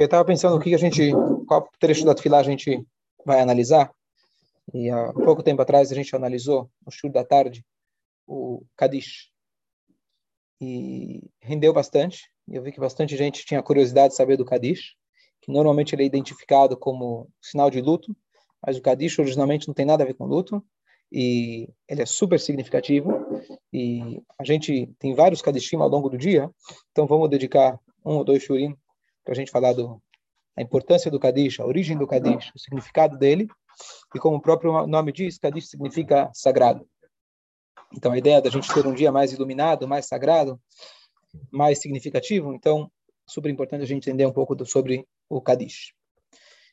Eu estava pensando o que a gente, qual trecho da Tfilá a gente vai analisar. E há pouco tempo atrás a gente analisou, no show da tarde, o Kadish. E rendeu bastante. Eu vi que bastante gente tinha curiosidade de saber do Kadish, que normalmente ele é identificado como sinal de luto, mas o Kadish originalmente não tem nada a ver com luto. E ele é super significativo. E a gente tem vários Kadishim ao longo do dia, então vamos dedicar um ou dois shurim para a gente falar do, da importância do Kadish, a origem do Kadish, o significado dele, e como o próprio nome diz, Kadish significa sagrado. Então, a ideia da gente ter um dia mais iluminado, mais sagrado, mais significativo, então, super importante a gente entender um pouco do, sobre o Kadish.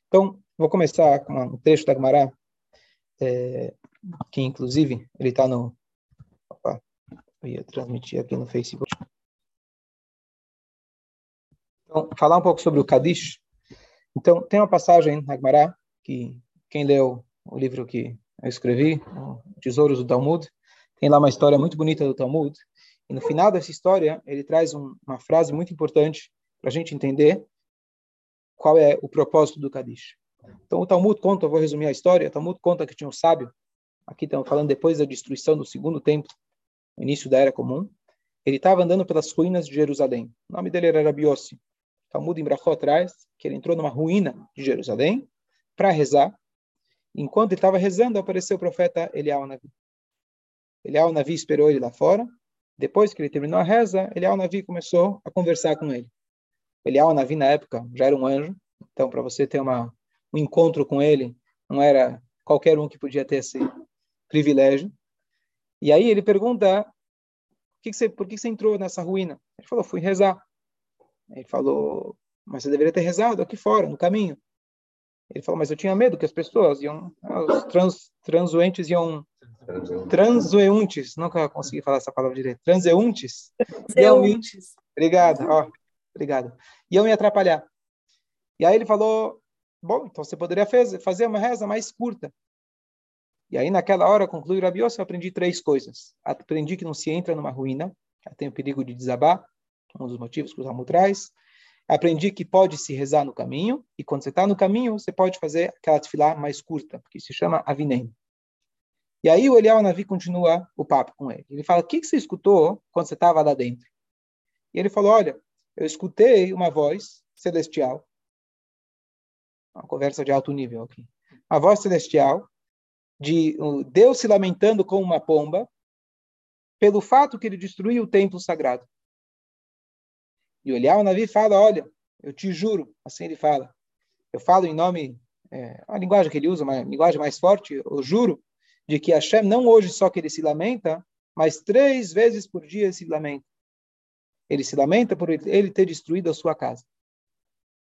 Então, vou começar com um trecho da Gemara, é, que inclusive ele está no. Opa, eu ia transmitir aqui no Facebook. Então, falar um pouco sobre o Kadish. Então, tem uma passagem na Gemara, que quem leu o livro que eu escrevi, Tesouros do Talmud, tem lá uma história muito bonita do Talmud. E no final dessa história, ele traz um, uma frase muito importante para a gente entender qual é o propósito do Kadish. Então, o Talmud conta, eu vou resumir a história, o Talmud conta que tinha um sábio, aqui estamos falando depois da destruição do segundo templo, início da Era Comum, ele estava andando pelas ruínas de Jerusalém. O nome dele era Rabiossi. Talmud em Brachot traz que ele entrou numa ruína de Jerusalém para rezar. Enquanto ele estava rezando, apareceu o profeta Elial Navi. Elial Navi esperou ele lá fora. Depois que ele terminou a reza, Elial Navi começou a conversar com ele. Elial Navi, na época, já era um anjo. Então, para você ter uma, um encontro com ele, não era qualquer um que podia ter esse privilégio. E aí ele pergunta, por que, que você, por que você entrou nessa ruína? Ele falou, fui rezar. Ele falou, mas você deveria ter rezado aqui fora, no caminho. Ele falou, mas eu tinha medo que as pessoas iam, os trans, transuentes iam, transuentes, nunca consegui falar essa palavra direito, transeuntes, me, obrigado, ó, obrigado, iam me atrapalhar. E aí ele falou, bom, então você poderia fazer uma reza mais curta. E aí naquela hora, conclui Rabiose, eu aprendi três coisas. Aprendi que não se entra numa ruína, tem o perigo de desabar, um dos motivos que o Talmud traz. Aprendi que pode se rezar no caminho, e quando você está no caminho, você pode fazer aquela tefilá mais curta, que se chama avinem. E aí o Eliel Navi continua o papo com ele. Ele fala, o que, que você escutou quando você estava lá dentro? E ele falou, olha, eu escutei uma voz celestial, uma conversa de alto nível aqui, uma voz celestial, de Deus se lamentando com uma pomba, pelo fato que ele destruiu o templo sagrado. E olhar o Navi fala, olha, eu te juro, assim ele fala. Eu falo em nome, é, a linguagem que ele usa, uma linguagem mais forte, eu juro de que Hashem não hoje só que ele se lamenta, mas três vezes por dia ele se lamenta. Ele se lamenta por ele ter destruído a sua casa.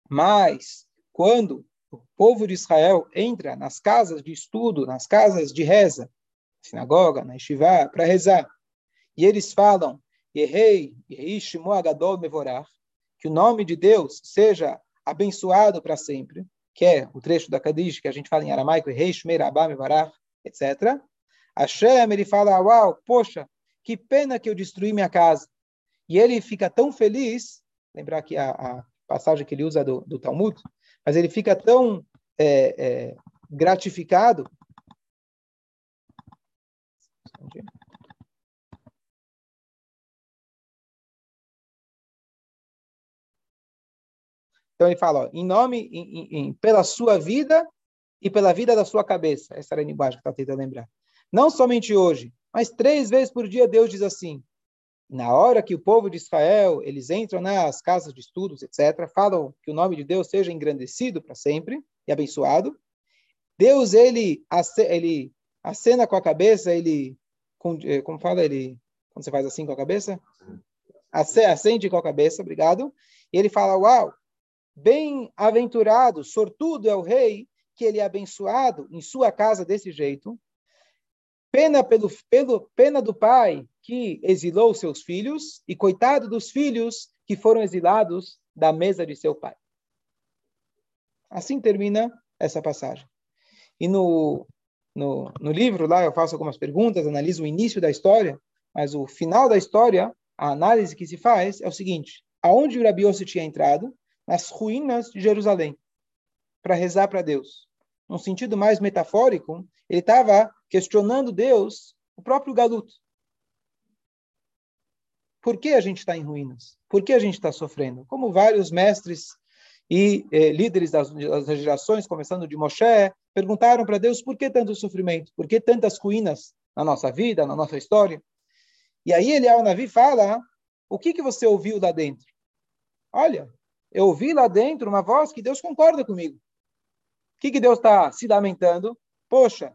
Mas, quando o povo de Israel entra nas casas de estudo, nas casas de reza, sinagoga, na yeshiva, para rezar, e eles falam, Yehei Shimo Agadol Mevorach, que o nome de Deus seja abençoado para sempre, que é o trecho da Kadish que a gente fala em aramaico, Yehei Shmei Rabá Mevorach, etc. Hashem, ele fala, uau, poxa, que pena que eu destruí minha casa. E ele fica tão feliz, lembrar aqui a, a passagem que ele usa do, do Talmud, mas ele fica tão é, é, gratificado Então ele fala, ó, em nome, em, em, pela sua vida e pela vida da sua cabeça. Essa era a linguagem que está tentando lembrar. Não somente hoje, mas três vezes por dia Deus diz assim. Na hora que o povo de Israel, eles entram nas casas de estudos, etc., falam que o nome de Deus seja engrandecido para sempre e abençoado. Deus, ele, ele acena com a cabeça, ele, eh, como fala, ele, quando você faz assim com a cabeça? Acende com a cabeça, obrigado. E ele fala, uau, Bem-aventurado, sortudo é o rei que ele é abençoado em sua casa desse jeito. Pena pelo, pelo pena do pai que exilou seus filhos e coitado dos filhos que foram exilados da mesa de seu pai. Assim termina essa passagem. E no, no, no livro lá eu faço algumas perguntas, analiso o início da história, mas o final da história, a análise que se faz é o seguinte: aonde o Rabi tinha entrado, nas ruínas de Jerusalém para rezar para Deus. Num sentido mais metafórico, ele estava questionando Deus, o próprio Galuto. Por que a gente está em ruínas? Por que a gente está sofrendo? Como vários mestres e eh, líderes das, das, gerações, começando de Moshe, perguntaram para Deus por que tanto sofrimento? Por que tantas ruínas na nossa vida, na nossa história? E aí Eliel Navi fala, o que, que você ouviu lá dentro? Olha, eu ouvi lá dentro uma voz que Deus concorda comigo. O que, que Deus está se lamentando? Poxa,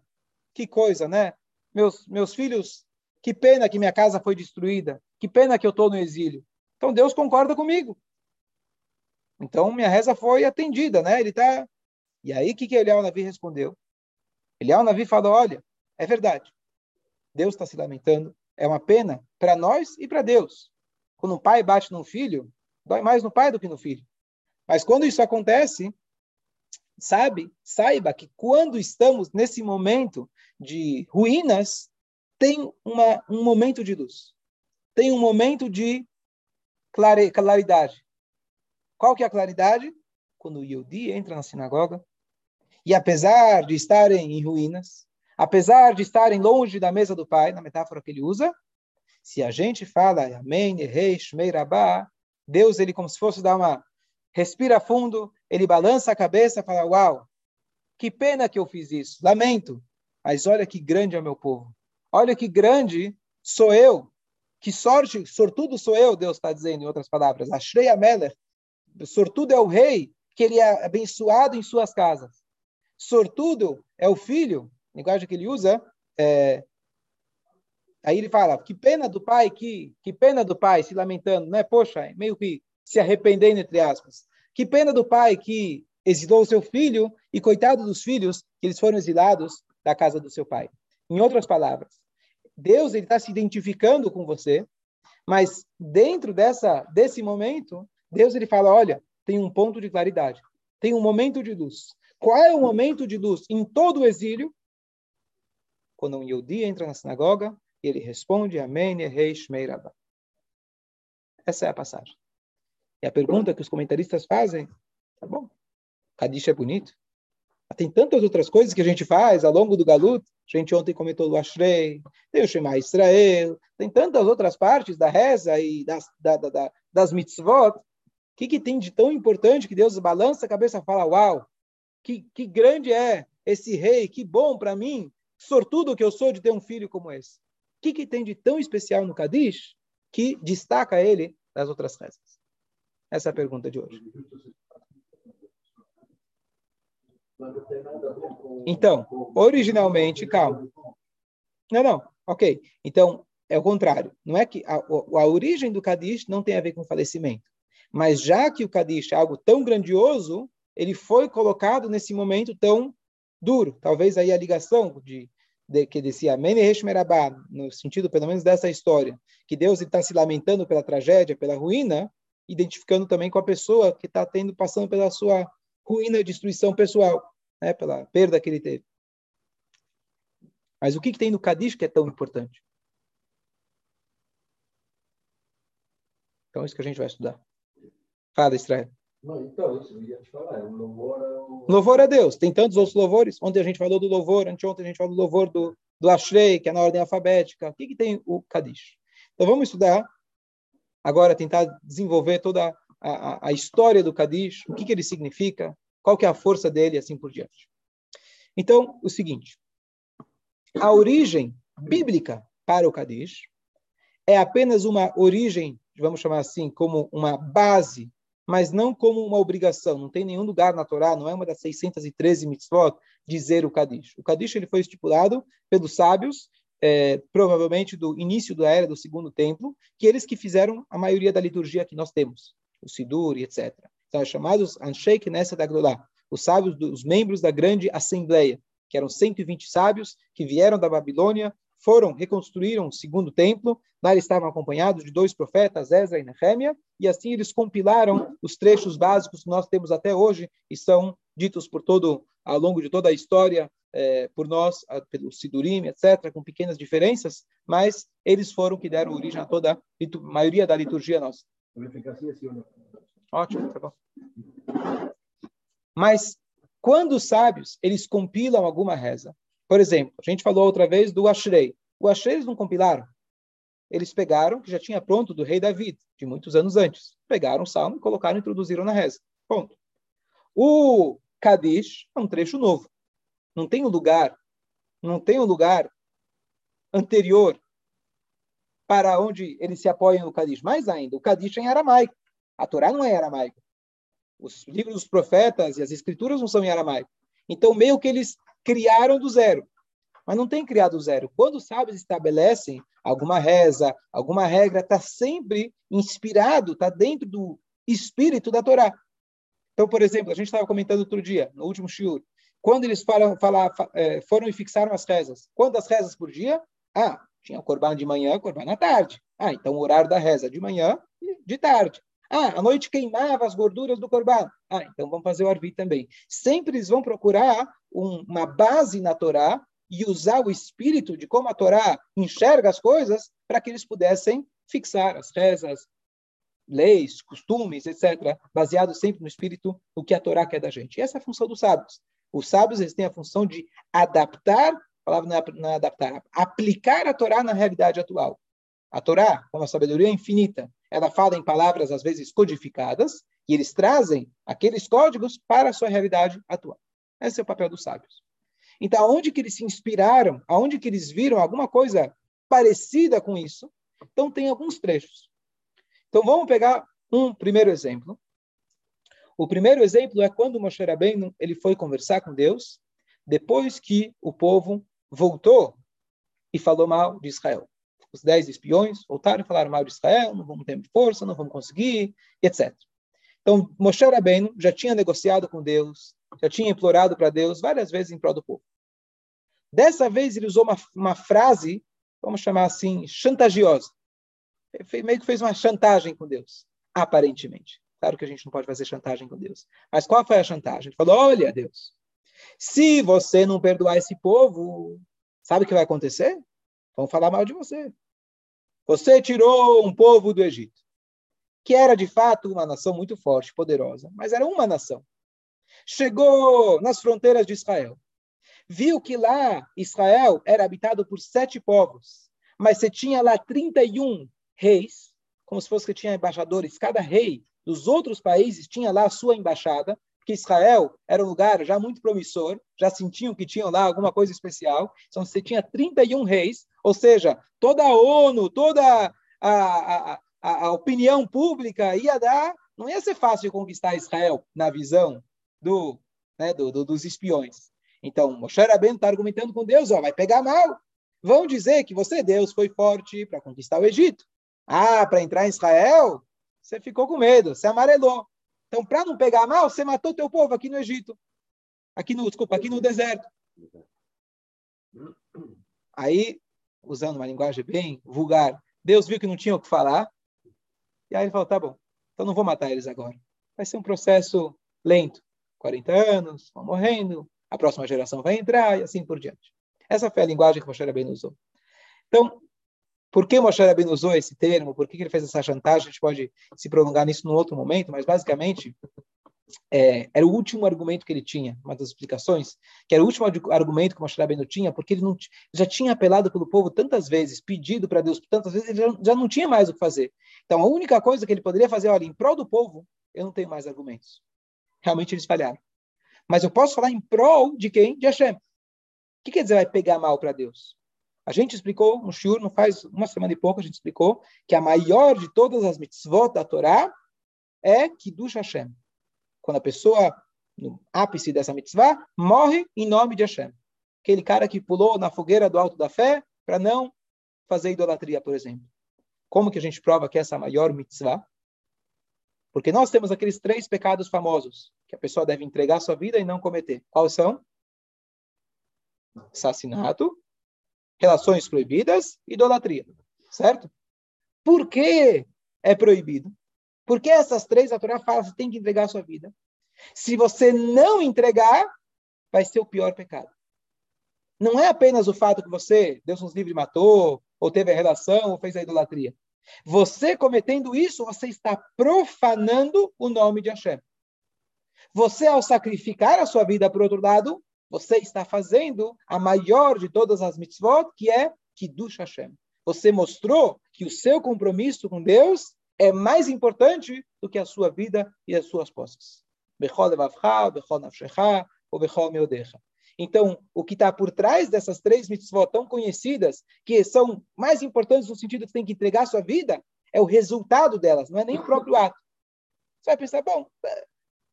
que coisa, né? Meus, meus filhos, que pena que minha casa foi destruída. Que pena que eu estou no exílio. Então Deus concorda comigo. Então minha reza foi atendida, né? Ele está. E aí o que, que Eliel Navi respondeu? Eliel Navi falou: olha, é verdade. Deus está se lamentando. É uma pena para nós e para Deus. Quando um pai bate num filho, dói mais no pai do que no filho. Mas quando isso acontece, sabe, saiba que quando estamos nesse momento de ruínas, tem uma, um momento de luz. Tem um momento de clare, claridade. Qual que é a claridade? Quando o Yehudi entra na sinagoga e apesar de estarem em ruínas, apesar de estarem longe da mesa do Pai, na metáfora que ele usa, se a gente fala Amém, Rei, Shmei Rabá, Deus, ele como se fosse dar uma respira fundo, ele balança a cabeça e fala: Uau, que pena que eu fiz isso, lamento, mas olha que grande é o meu povo, olha que grande sou eu, que sorte, sortudo sou eu, Deus está dizendo em outras palavras. Ashrei Amelech, sortudo é o rei, que ele é abençoado em suas casas. Sortudo é o filho, linguagem que ele usa, é, Aí ele fala, que pena do pai, que, que pena do pai se lamentando, né? Poxa, meio que se arrependendo, entre aspas. Que pena do pai que exilou o seu filho e coitado dos filhos que eles foram exilados da casa do seu pai. Em outras palavras, Deus está se identificando com você, mas dentro dessa desse momento, Deus ele fala, olha, tem um ponto de claridade, tem um momento de luz. Qual é o momento de luz em todo o exílio? Quando um Yodi entra na sinagoga ele responde, Amém, Rei Shmei Essa é a passagem. E a pergunta que os comentaristas fazem, tá bom, Kadish é bonito. Tem tantas outras coisas que a gente faz ao longo do Galut. A gente ontem comentou o Ashrei, tem o Shema Israel, tem tantas outras partes da reza e das, da, da, da, das mitzvot. O que, que tem de tão importante que Deus balança a cabeça e fala, uau, que, que grande é esse rei, que bom para mim, sortudo que eu sou de ter um filho como esse. O que, que tem de tão especial no Kadish que destaca ele das outras rezas? Essa é a pergunta de hoje. Então, originalmente, calma. Não, não, ok. Então, é o contrário. Não é que a, a origem do Kadish não tem a ver com falecimento. Mas já que o Kadish é algo tão grandioso, ele foi colocado nesse momento tão duro. Talvez aí a ligação de, de que Menehesh Merabá, no sentido pelo menos dessa história, que Deus está se lamentando pela tragédia, pela ruína, identificando também com a pessoa que está tendo passando pela sua ruína e destruição pessoal, né, pela perda que ele teve. Mas o que, que tem no Kadish que é tão importante? Então, isso que a gente vai estudar. Fala, Israel. Não, então, isso eu ia te falar. É louvor, ao... louvor a Deus. Tem tantos outros louvores. Ontem a gente falou do louvor, anteontem a gente falou do louvor do, do Ashrei, que é na ordem alfabética. O que, que tem o Kadish? Então, vamos estudar agora tentar desenvolver toda a, a história do Kadish, o que, que ele significa, qual que é a força dele, assim por diante. Então, o seguinte, a origem bíblica para o Kadish é apenas uma origem, vamos chamar assim, como uma base, mas não como uma obrigação. Não tem nenhum lugar na Torá, não é uma das 613 mitzvot, dizer o Kadish. O Kadish ele foi estipulado pelos sábios é, provavelmente do início da era do segundo templo, que eles que fizeram a maioria da liturgia que nós temos, o Sidur e etc. São chamados Anshei Knesset Agdolá, os sábios, os membros da grande assembleia, que eram 120 sábios que vieram da Babilônia, foram, reconstruíram o segundo templo, lá eles estavam acompanhados de dois profetas, Ezra e Nehemia, e assim eles compilaram os trechos básicos que nós temos até hoje, e são ditos por todo, ao longo de toda a história é, por nós, pelo Sidurim, etc., com pequenas diferenças, mas eles foram que deram origem a toda a maioria da liturgia nossa. Assim, assim, Ótimo, tá bom. Mas quando os sábios, eles compilam alguma reza, por exemplo, a gente falou outra vez do Ashrei. O Ashrei eles não compilaram. Eles pegaram, que já tinha pronto do rei David, de muitos anos antes. Pegaram o salmo, colocaram e introduziram na reza. Ponto. O Kadish é um trecho novo. Não tem um lugar, não tem um lugar anterior para onde eles se apoiam no Kadish. Mais ainda, o Kadish é em aramaico. A Torá não é aramaico. Os livros dos profetas e as escrituras não são em aramaico. Então, meio que eles criaram do zero. Mas não tem criado do zero. Quando os sábios estabelecem alguma reza, alguma regra, está sempre inspirado, está dentro do espírito da Torá. Então, por exemplo, a gente estava comentando outro dia, no último shiur, quando eles falam, falar, é, foram e fixaram as rezas. Quantas rezas por dia? Ah, tinha o corban de manhã, corban à tarde. Ah, então o horário da reza de manhã e de tarde. Ah, à noite queimava as gorduras do corban. Ah, então vamos fazer o arvi também. Sempre eles vão procurar um, uma base na Torá e usar o espírito de como a Torá enxerga as coisas para que eles pudessem fixar as rezas, leis, costumes, etc., baseado sempre no espírito, o que a Torá quer da gente. E essa é a função dos sábios. Os sábios eles têm a função de adaptar, a palavra não é, adaptar, aplicar a Torá na realidade atual. A Torá, com a sabedoria infinita, ela fala em palavras às vezes codificadas, e eles trazem aqueles códigos para a sua realidade atual. Esse é o papel dos sábios. Então, aonde que eles se inspiraram, aonde que eles viram alguma coisa parecida com isso, então tem alguns trechos. Então vamos pegar um primeiro exemplo. O primeiro exemplo é quando Moshe Rabbeinu ele foi conversar com Deus depois que o povo voltou e falou mal de Israel. Os dez espiões voltaram e falaram mal de Israel, não vamos ter força, não vamos conseguir, etc. Então, Moshe Rabbeinu já tinha negociado com Deus, já tinha implorado para Deus várias vezes em prol do povo. Dessa vez ele usou uma, uma frase, vamos chamar assim, chantagiosa meio que fez uma chantagem com Deus, aparentemente. Claro que a gente não pode fazer chantagem com Deus. Mas qual foi a chantagem? Ele falou: Olha, Deus, se você não perdoar esse povo, sabe o que vai acontecer? Vão falar mal de você. Você tirou um povo do Egito, que era de fato uma nação muito forte, poderosa, mas era uma nação. Chegou nas fronteiras de Israel, viu que lá Israel era habitado por sete povos, mas você tinha lá 31 reis, como se fosse que tinha embaixadores. Cada rei dos outros países tinha lá a sua embaixada, porque Israel era um lugar já muito promissor, já sentiam que tinham lá alguma coisa especial. Então, você tinha 31 reis, ou seja, toda a ONU, toda a, a, a, a opinião pública ia dar. Não ia ser fácil conquistar Israel, na visão do, né, do, do dos espiões. Então, Moshe Rabbeinu está argumentando com Deus, ó, vai pegar mal. Vão dizer que você, Deus, foi forte para conquistar o Egito. Ah, para entrar em Israel, você ficou com medo, você amarelou. Então, para não pegar mal, você matou teu povo aqui no Egito. Aqui no, desculpa, aqui no deserto. Aí, usando uma linguagem bem vulgar, Deus viu que não tinha o que falar. E aí ele falou: tá bom, então não vou matar eles agora. Vai ser um processo lento. 40 anos, vão morrendo, a próxima geração vai entrar e assim por diante. Essa foi a linguagem que Moshe bem usou. Então, por que Moshe Rabbeinu usou esse termo? Por que ele fez essa chantagem? A gente pode se prolongar nisso num outro momento, mas basicamente é, era o último argumento que ele tinha, uma das explicações, que era o último argumento que Moshe Rabbeinu tinha, porque ele não, já tinha apelado pelo povo tantas vezes, pedido para Deus tantas vezes, ele já, já, não tinha mais o que fazer. Então, a única coisa que ele poderia fazer, olha, em prol do povo, eu não tenho mais argumentos. Realmente eles falharam. Mas eu posso falar em prol de quem? De Hashem. O que quer dizer vai pegar mal para Deus? A gente explicou no Shur, não faz uma semana e pouco, a gente explicou que a maior de todas as mitzvot da Torá é Kiddush Hashem. Quando a pessoa, no ápice dessa mitzvah, morre em nome de Hashem. Aquele cara que pulou na fogueira do alto da fé para não fazer idolatria, por exemplo. Como que a gente prova que essa é a maior mitzvah? Porque nós temos aqueles três pecados famosos que a pessoa deve entregar sua vida e não cometer. Quais são? Assassinato, relações proibidas, idolatria. Certo? Por que é proibido? Porque essas três a Torá fala que tem que entregar a sua vida. Se você não entregar, vai ser o pior pecado. Não é apenas o fato que você, Deus nos livre, matou, ou teve a relação, ou fez a idolatria. Você cometendo isso, você está profanando o nome de Hashem. Você, ao sacrificar a sua vida por outro lado, você está fazendo a maior de todas as mitzvot, que é Kiddush Hashem. Você mostrou que o seu compromisso com Deus é mais importante do que a sua vida e as suas posses. Então, o que está por trás dessas três mitzvot tão conhecidas, que são mais importantes no sentido que tem que entregar a sua vida, é o resultado delas, não é nem o próprio ato. Você vai pensar, bom,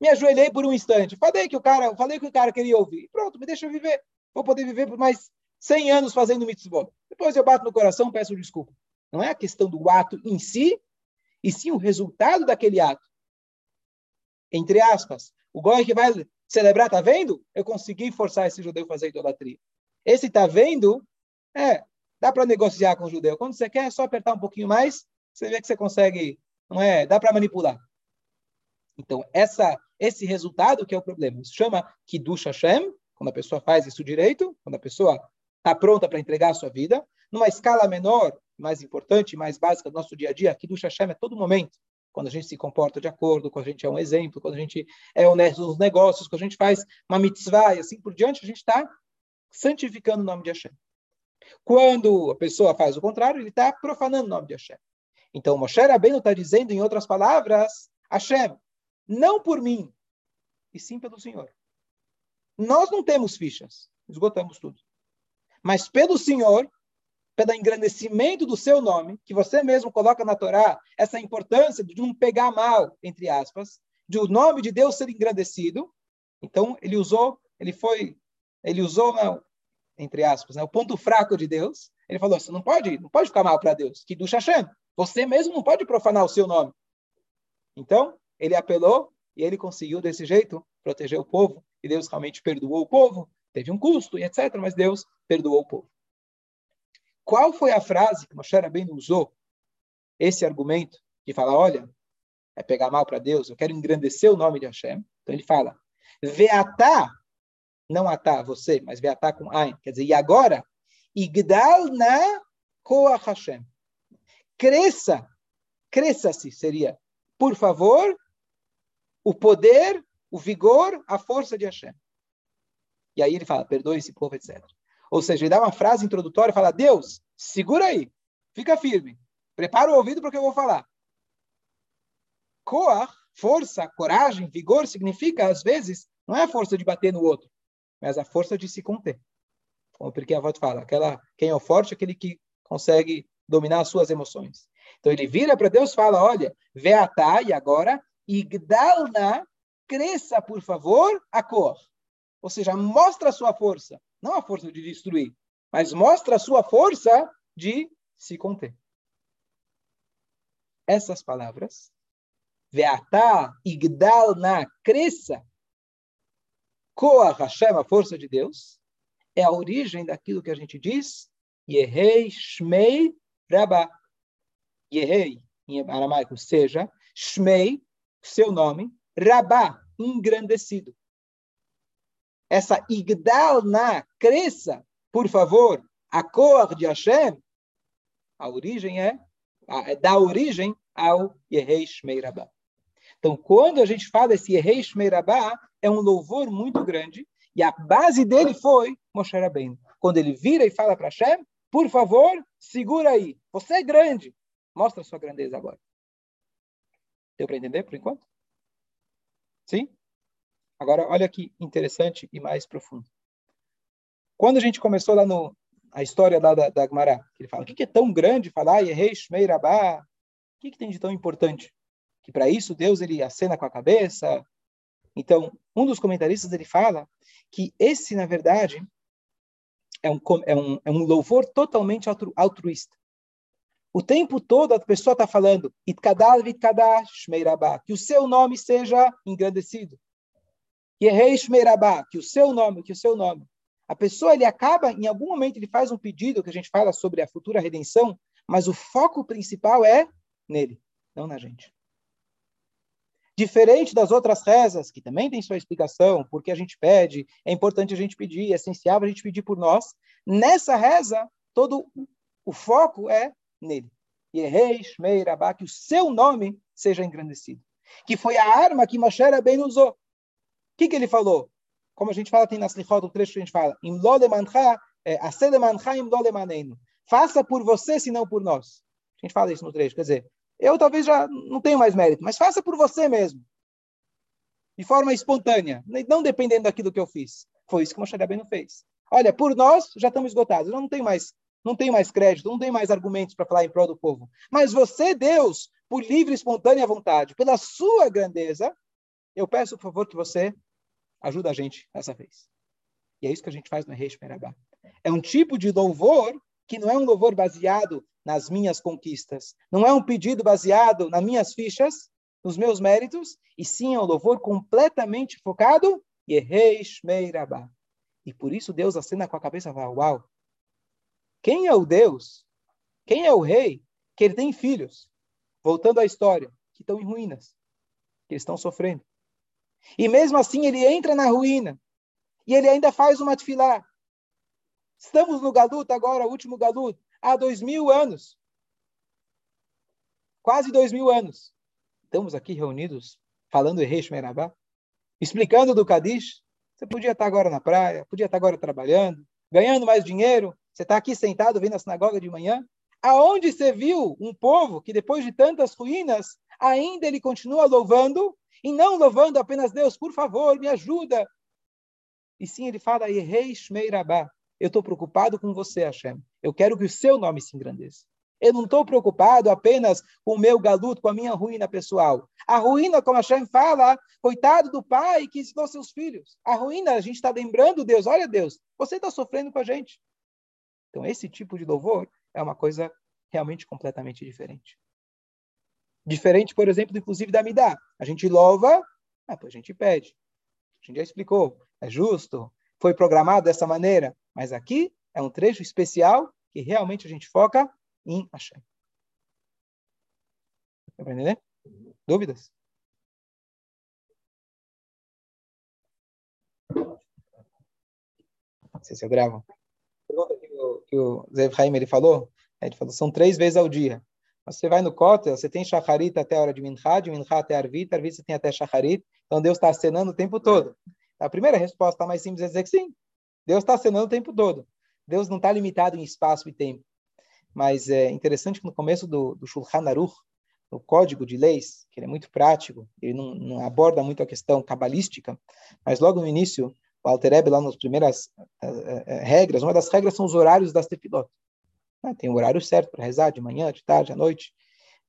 me ajoelhei por um instante, falei que o cara, falei que o cara queria ouvir, pronto, me deixa viver, vou poder viver por mais 100 anos fazendo mitzvot. Depois eu bato no coração, peço desculpa. Não é a questão do ato em si, e sim o resultado daquele ato. Entre aspas, o goi que vai celebrar, tá vendo? Eu consegui forçar esse judeu a fazer idolatria. Esse tá vendo? É, dá para negociar com o judeu. Quando você quer, é só apertar um pouquinho mais, você vê que você consegue, não é? Dá para manipular. Então, essa, esse resultado que é o problema. Isso chama Kiddush Hashem, quando a pessoa faz isso direito, quando a pessoa está pronta para entregar a sua vida. Numa escala menor, mais importante, mais básica do nosso dia a dia, Kiddush Hashem é todo momento. Quando a gente se comporta de acordo, quando a gente é um exemplo, quando a gente é honesto nos negócios, quando a gente faz uma mitzvah e assim por diante, a gente está santificando o nome de Hashem. Quando a pessoa faz o contrário, ele está profanando o nome de Hashem. Então, Moshe Rabbeinu está dizendo, em outras palavras, Hashem, não por mim, e sim pelo Senhor. Nós não temos fichas, esgotamos tudo. Mas pelo Senhor, pelo engrandecimento do seu nome, que você mesmo coloca na Torá, essa importância de não pegar mal, entre aspas, de o nome de Deus ser engrandecido. Então, ele usou, ele foi, ele usou, entre aspas, né, o ponto fraco de Deus. Ele falou: você não pode, não pode ficar mal para Deus, que do Hashem. Você mesmo não pode profanar o seu nome. Então, ele apelou e ele conseguiu, desse jeito, proteger o povo. E Deus realmente perdoou o povo. Teve um custo e etc., mas Deus perdoou o povo. Qual foi a frase que Moshe Rabbeinu usou? Esse argumento que fala, olha, é pegar mal para Deus, eu quero engrandecer o nome de Hashem. Então ele fala, Veatá, não atá você, mas Veatá com Ain, quer dizer, e agora, Igdal na Koach Hashem. Cresça, cresça-se, seria, por favor, o poder, o vigor, a força de Hashem. E aí ele fala, perdoe esse povo, etc. Ou seja, ele dá uma frase introdutória e fala, Deus, segura aí, fica firme, prepara o ouvido para o que eu vou falar. Koach, força, coragem, vigor, significa, às vezes, não é a força de bater no outro, mas a força de se conter. Como porque a volta fala, aquela, quem é o forte é aquele que consegue dominar as suas emoções. Então ele vira para Deus e fala: Olha, veatá, e agora, igdalna, cresça, por favor, a cor. Ou seja, mostra a sua força. Não a força de destruir, mas mostra a sua força de se conter. Essas palavras, veatá, igdalna, cresça, Koah Hashem, a força de Deus, é a origem daquilo que a gente diz, Yehei Shmei Rabá. Yehei, em aramaico, seja, Shmei, seu nome, Rabá, engrandecido. Essa Igdal na, cresça, por favor, a cor de Hashem, a origem é, a, é dá origem ao Yehei Shmei Rabá. Então, quando a gente fala esse Yehei Shmei Rabá, é um louvor muito grande, e a base dele foi Moshe Rabbeinu. Quando ele vira e fala para Hashem, por favor, segura aí. Você é grande. Mostra a sua grandeza agora. Deu para entender por enquanto? Sim? Agora, olha que interessante e mais profundo. Quando a gente começou lá no a história lá da, da Agmará, ele fala, o que, que é tão grande falar Yehei Shmei Rabá? O que, que tem de tão importante? Que para isso Deus ele acena com a cabeça. Então, um dos comentaristas ele fala que esse, na verdade, é um, é um, é um louvor totalmente altru, altruísta. O tempo todo a pessoa está falando, que o seu nome seja engrandecido. Shmeirabá, que o seu nome, que o seu nome. A pessoa, ele acaba, em algum momento, ele faz um pedido que a gente fala sobre a futura redenção, mas o foco principal é nele, não na gente. Diferente das outras rezas, que também tem sua explicação, porque a gente pede, é importante a gente pedir, é essencial a gente pedir por nós. Nessa reza, todo o foco é nele. Yehei Shmei Rabá, que o seu nome seja engrandecido. Que foi a arma que Moshe bem usou. que, que ele falou? Como a gente fala, tem na Slichot, o trecho que a gente fala, é, Faça por você, se não por nós. A gente fala isso no trecho. Quer dizer, eu talvez já não tenho mais mérito, mas faça por você mesmo. De forma espontânea, não dependendo daquilo que eu fiz. Foi isso que o Moshe Rabbeinu fez. Olha, por nós já estamos esgotados. Eu não tenho mais, não tenho mais crédito, não tenho mais argumentos para falar em prol do povo. Mas você, Deus, por livre e espontânea vontade, pela sua grandeza, eu peço, por favor, que você ajude a gente dessa vez. E é isso que a gente faz no Reish Merabá. É um tipo de louvor que não é um louvor baseado nas minhas conquistas, não é um pedido baseado nas minhas fichas, nos meus méritos, e sim é um louvor completamente focado em Reish Merabá. E por isso Deus acena com a cabeça e fala, uau, quem é o Deus? Quem é o rei? Que ele tem filhos, voltando à história, que estão em ruínas, que estão sofrendo. E mesmo assim ele entra na ruína, e ele ainda faz uma tefilá. Estamos no Galuto agora, último Galuto, há dois mil anos. Quase dois mil anos. Estamos aqui reunidos, falando Reish Merabá, explicando do Kadish. Você podia estar agora na praia, podia estar agora trabalhando, ganhando mais dinheiro. Você está aqui sentado vendo a sinagoga de manhã. Aonde você viu um povo que depois de tantas ruínas, ainda ele continua louvando, e não louvando apenas Deus, por favor, me ajuda, e sim, ele fala, Rei Shmeirabá, eu estou preocupado com você, Hashem. Eu quero que o seu nome se engrandeça. Eu não estou preocupado apenas com o meu galuto, com a minha ruína pessoal. A ruína, como Hashem fala, coitado do pai que ensinou seus filhos. A ruína, a gente está lembrando Deus, olha Deus, você está sofrendo com a gente. Então, esse tipo de louvor é uma coisa realmente completamente diferente. Diferente, por exemplo, inclusive da Midá. A gente louva, ah, a gente pede. A gente já explicou é justo, foi programado dessa maneira, mas aqui é um trecho especial que realmente a gente foca em Hashem. Dá? Dúvidas? Não sei se eu gravo. Que o, Zé Haim ele falou, ele falou, são três vezes ao dia. Você vai no Kotel, você tem Shacharit até a hora de Minchá, de Minchá até Arvit, Arvit você tem até Shacharit, então Deus está acenando o tempo todo. A primeira resposta mais simples é dizer que sim. Deus está acenando o tempo todo. Deus não está limitado em espaço e tempo. Mas é interessante que no começo do, do Shulchan Aruch, no Código de Leis, que ele é muito prático, ele não, não aborda muito a questão cabalística, mas logo no início, o Alter Ebe, lá nas primeiras uh, uh, regras, uma das regras são os horários das tefilot. Ah, tem o um horário certo para rezar, de manhã, de tarde, à noite.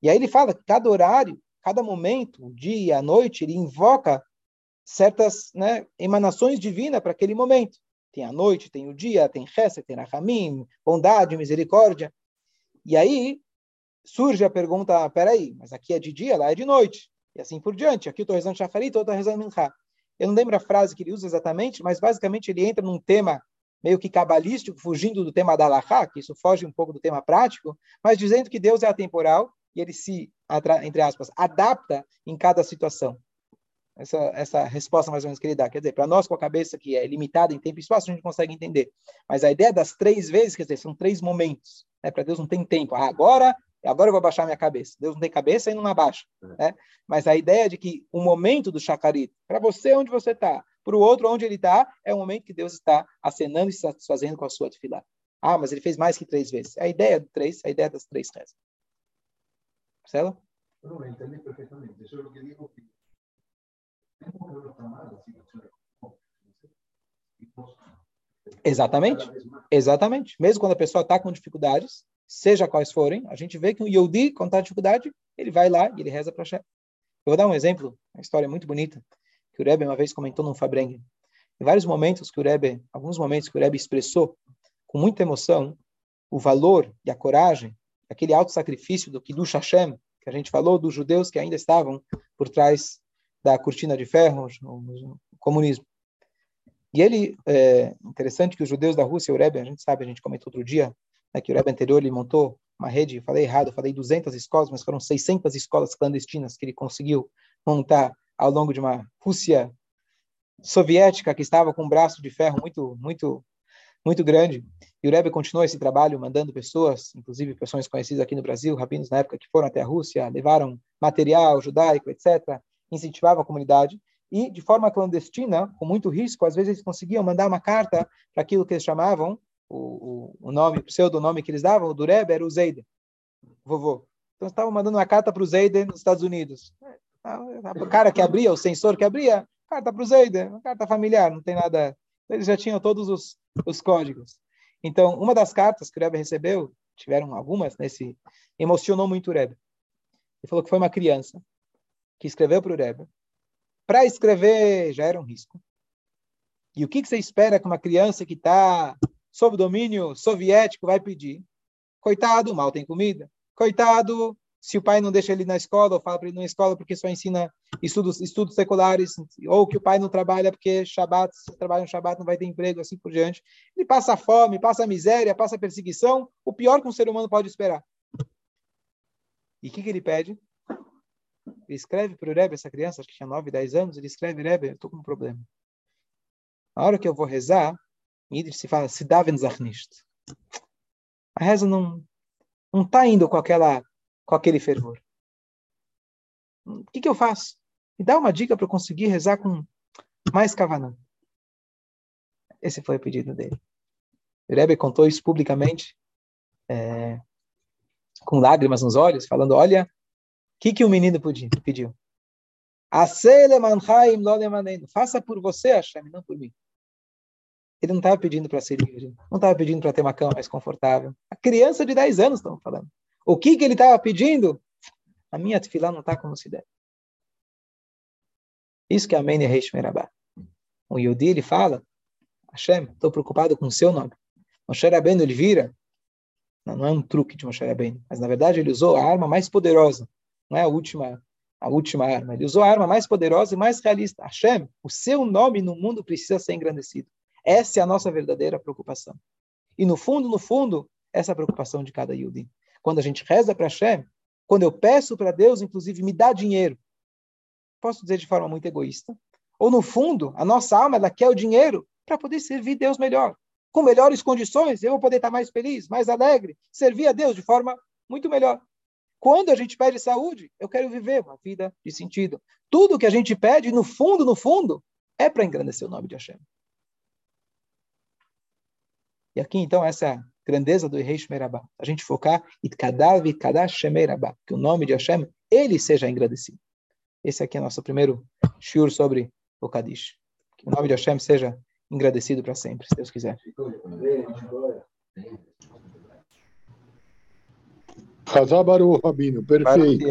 E aí ele fala que cada horário, cada momento, o dia, a noite, ele invoca certas né, emanações divinas para aquele momento. Tem a noite, tem o dia, tem Hesed, tem Rahamim, bondade, misericórdia. E aí surge a pergunta, peraí, mas aqui é de dia, lá é de noite. E assim por diante. Aqui eu estou rezando Shacharit, eu estou rezando Minchá. Eu não lembro a frase que ele usa exatamente, mas basicamente ele entra num tema meio que cabalístico, fugindo do tema da Allahá, que isso foge um pouco do tema prático, mas dizendo que Deus é atemporal e ele se, entre aspas, adapta em cada situação essa, essa resposta mais ou menos que ele dá. Quer dizer, para nós com a cabeça que é limitada em tempo e espaço, a gente consegue entender. Mas a ideia das três vezes, quer dizer, são três momentos. Né? Para Deus não tem tempo. Ah, agora, agora eu vou baixar minha cabeça. Deus não tem cabeça e não abaixa. Né? Mas a ideia de que o momento do chacarito, para você onde você está, para o outro onde ele está, é o momento que Deus está acenando e satisfazendo com a sua atividade. Ah, mas ele fez mais que três vezes. A ideia do três, a ideia das três rezas. Marcelo? Não, entendi perfeitamente. Isso é o que digo que Exatamente. Exatamente. Mesmo quando a pessoa está com dificuldades, seja quais forem, a gente vê que o Yodi, quando está dificuldade, ele vai lá e ele reza para Hashem. Eu vou dar um exemplo, uma história muito bonita, que o Rebbe uma vez comentou num Fabrengue. Em vários momentos que o Rebbe, alguns momentos que o Rebbe expressou com muita emoção o valor e a coragem, aquele alto sacrifício do Kiddush Hashem, que a gente falou dos judeus que ainda estavam por trás da cortina de ferro, no comunismo. E ele, é interessante que os judeus da Rússia, o Rebbe, a gente sabe, a gente comentou outro dia, né, que o Rebbe anterior ele montou uma rede, falei errado, falei 200 escolas, mas foram 600 escolas clandestinas que ele conseguiu montar ao longo de uma Rússia soviética que estava com um braço de ferro muito, muito, muito grande. E o Rebbe continuou esse trabalho, mandando pessoas, inclusive pessoas conhecidas aqui no Brasil, rabinos na época que foram até a Rússia, levaram material judaico, etc., incentivava a comunidade. e de forma clandestina, com muito risco, às vezes eles conseguiam mandar uma carta para aquilo que eles chamavam, o, o, nome, o pseudonome que eles davam, o Dureb, era o Zeide, vovô. Então estavam mandando uma carta para o Zeide nos Estados Unidos. O cara que abria, o sensor que abria, carta para o Zeide, uma carta familiar, não tem nada. Eles já tinham todos os, os códigos. Então, uma das cartas que o Rebbe recebeu, tiveram algumas nesse, emocionou muito o Rebbe. Ele falou que foi uma criança que escreveu para o Rebbe. Para escrever já era um risco. E o que, que você espera que uma criança que está sob domínio soviético vai pedir? Coitado, mal tem comida. Coitado, se o pai não deixa ele na escola, ou fala para ele na escola porque só ensina estudos, estudos seculares, ou que o pai não trabalha porque Shabbat, se trabalha no Shabbat não vai ter emprego, assim por diante. Ele passa fome, passa miséria, passa perseguição, o pior que um ser humano pode esperar. E o que, que ele pede? Ele escreve para o Rebbe, essa criança, acho que tinha 9, 10 anos, ele escreve, Rebbe, eu estou com um problema. Na hora que eu vou rezar, em Yiddish se fala, se daven zachnisht. A reza não não está indo com aquela com aquele fervor. O que, que eu faço? Me dá uma dica para eu conseguir rezar com mais kavanah. Esse foi o pedido dele. O Rebbe contou isso publicamente, é, com lágrimas nos olhos, falando: Olha, o que, que o menino pediu? Faça por você, Hashem, não por mim. Ele não estava pedindo para ser livre, não estava pedindo para ter uma cama mais confortável. A criança de 10 anos estamos falando. O que, que ele estava pedindo? A minha tefilá não está como se deve. Isso que é Amém Reish Merabá. O Yodi, ele fala, Hashem, estou preocupado com o seu nome. Moshe Rabbeinu, ele vira, não, não, é um truque de Moshe Rabbeinu, mas na verdade ele usou a arma mais poderosa, não é a última, a última arma, ele usou a arma mais poderosa e mais realista. Hashem, o seu nome no mundo precisa ser engrandecido. Essa é a nossa verdadeira preocupação. E no fundo, no fundo, essa é a preocupação de cada Yudi. Quando a gente reza para Hashem, quando eu peço para Deus, inclusive, me dá dinheiro, posso dizer de forma muito egoísta, ou no fundo, a nossa alma ela quer o dinheiro para poder servir Deus melhor. Com melhores condições, eu vou poder estar mais feliz, mais alegre, servir a Deus de forma muito melhor. Quando a gente pede saúde, eu quero viver uma vida de sentido. Tudo que a gente pede, no fundo, no fundo, é para engrandecer o nome de Hashem. E aqui, então, essa grandeza do Rei Shemerabá. A gente focar Itkadav Itkadash Shemerabá, que o nome de Hashem, ele seja engrandecido. Esse aqui é o nosso primeiro shiur sobre o Kadish. Que o nome de Hashem seja engrandecido para sempre, se Deus quiser. Hazabaru Rabino, perfeito.